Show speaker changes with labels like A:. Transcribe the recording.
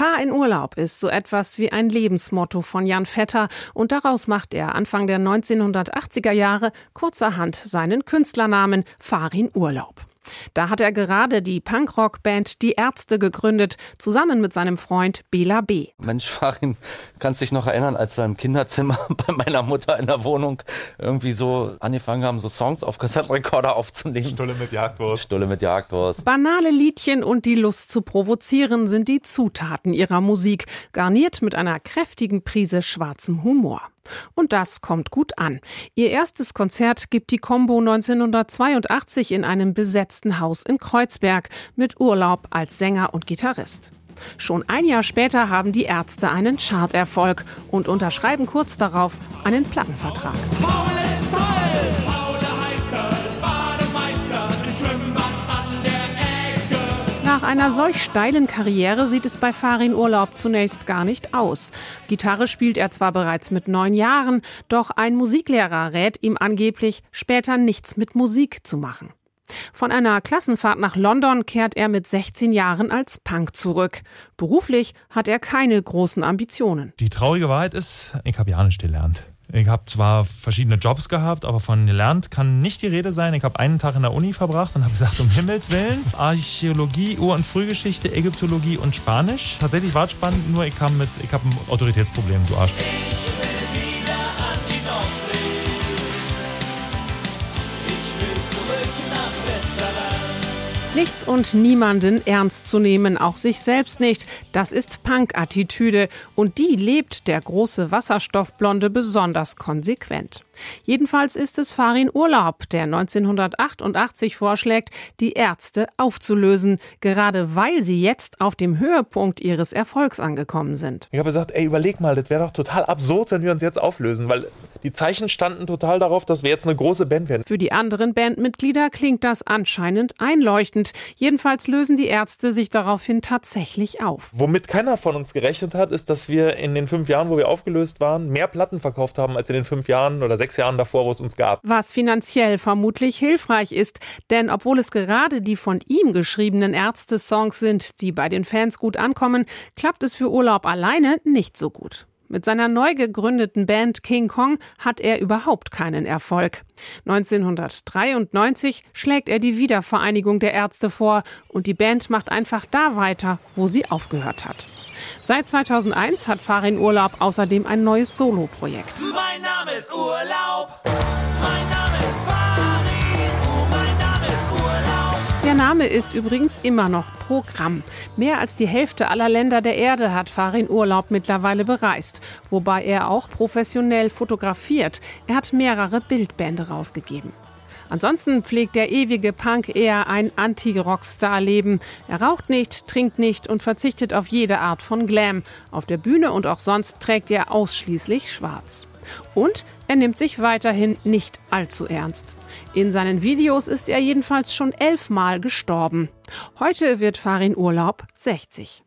A: Fahr in Urlaub ist so etwas wie ein Lebensmotto von Jan Vetter und daraus macht er Anfang der 1980er Jahre kurzerhand seinen Künstlernamen Farin Urlaub. Da hat er gerade die Punkrock-Band Die Ärzte gegründet, zusammen mit seinem Freund Bela B.
B: Mensch, Farin, kannst dich noch erinnern, als wir im Kinderzimmer bei meiner Mutter in der Wohnung irgendwie so angefangen haben, so Songs auf Kassettenrekorder aufzunehmen?
C: Stulle mit Jagdwurst.
B: Stulle mit Jagdwurst.
A: Banale Liedchen und die Lust zu provozieren sind die Zutaten ihrer Musik, garniert mit einer kräftigen Prise schwarzem Humor. Und das kommt gut an. Ihr erstes Konzert gibt die Combo 1982 in einem besetzten Haus in Kreuzberg mit Urlaub als Sänger und Gitarrist. Schon ein Jahr später haben die Ärzte einen Charterfolg und unterschreiben kurz darauf einen Plattenvertrag. Nach einer solch steilen Karriere sieht es bei Farin Urlaub zunächst gar nicht aus. Gitarre spielt er zwar bereits mit neun Jahren, doch ein Musiklehrer rät ihm angeblich, später nichts mit Musik zu machen. Von einer Klassenfahrt nach London kehrt er mit 16 Jahren als Punk zurück. Beruflich hat er keine großen Ambitionen.
C: Die traurige Wahrheit ist, ich habe ja gelernt. Ich habe zwar verschiedene Jobs gehabt, aber von gelernt kann nicht die Rede sein. Ich habe einen Tag in der Uni verbracht und habe gesagt, um Himmels Willen, Archäologie, Ur- und Frühgeschichte, Ägyptologie und Spanisch. Tatsächlich war es spannend, nur ich kam ich habe ein Autoritätsproblem, du Arsch.
A: Nichts und niemanden ernst zu nehmen, auch sich selbst nicht. Das ist Punk-Attitüde und die lebt der große Wasserstoffblonde besonders konsequent. Jedenfalls ist es Farin Urlaub, der 1988 vorschlägt, die Ärzte aufzulösen, gerade weil sie jetzt auf dem Höhepunkt ihres Erfolgs angekommen sind.
D: Ich habe gesagt, ey, überleg mal, das wäre doch total absurd, wenn wir uns jetzt auflösen, weil die Zeichen standen total darauf, dass wir jetzt eine große Band werden.
A: Für die anderen Bandmitglieder klingt das anscheinend einleuchtend. Jedenfalls lösen die Ärzte sich daraufhin tatsächlich auf.
D: Womit keiner von uns gerechnet hat, ist, dass wir in den fünf Jahren, wo wir aufgelöst waren, mehr Platten verkauft haben als in den fünf Jahren oder sechs Jahren davor, wo es uns gab.
A: Was finanziell vermutlich hilfreich ist, denn obwohl es gerade die von ihm geschriebenen Ärzte-Songs sind, die bei den Fans gut ankommen, klappt es für Urlaub alleine nicht so gut. Mit seiner neu gegründeten Band King Kong hat er überhaupt keinen Erfolg. 1993 schlägt er die Wiedervereinigung der Ärzte vor und die Band macht einfach da weiter, wo sie aufgehört hat. Seit 2001 hat Farin Urlaub außerdem ein neues Soloprojekt.
E: Mein Name ist Urlaub.
A: Name ist übrigens immer noch Programm. Mehr als die Hälfte aller Länder der Erde hat Farin Urlaub mittlerweile bereist, wobei er auch professionell fotografiert. Er hat mehrere Bildbände rausgegeben. Ansonsten pflegt der ewige Punk eher ein Anti-Rockstar-Leben. Er raucht nicht, trinkt nicht und verzichtet auf jede Art von Glam. Auf der Bühne und auch sonst trägt er ausschließlich schwarz. Und er nimmt sich weiterhin nicht allzu ernst. In seinen Videos ist er jedenfalls schon elfmal gestorben. Heute wird Farin Urlaub 60.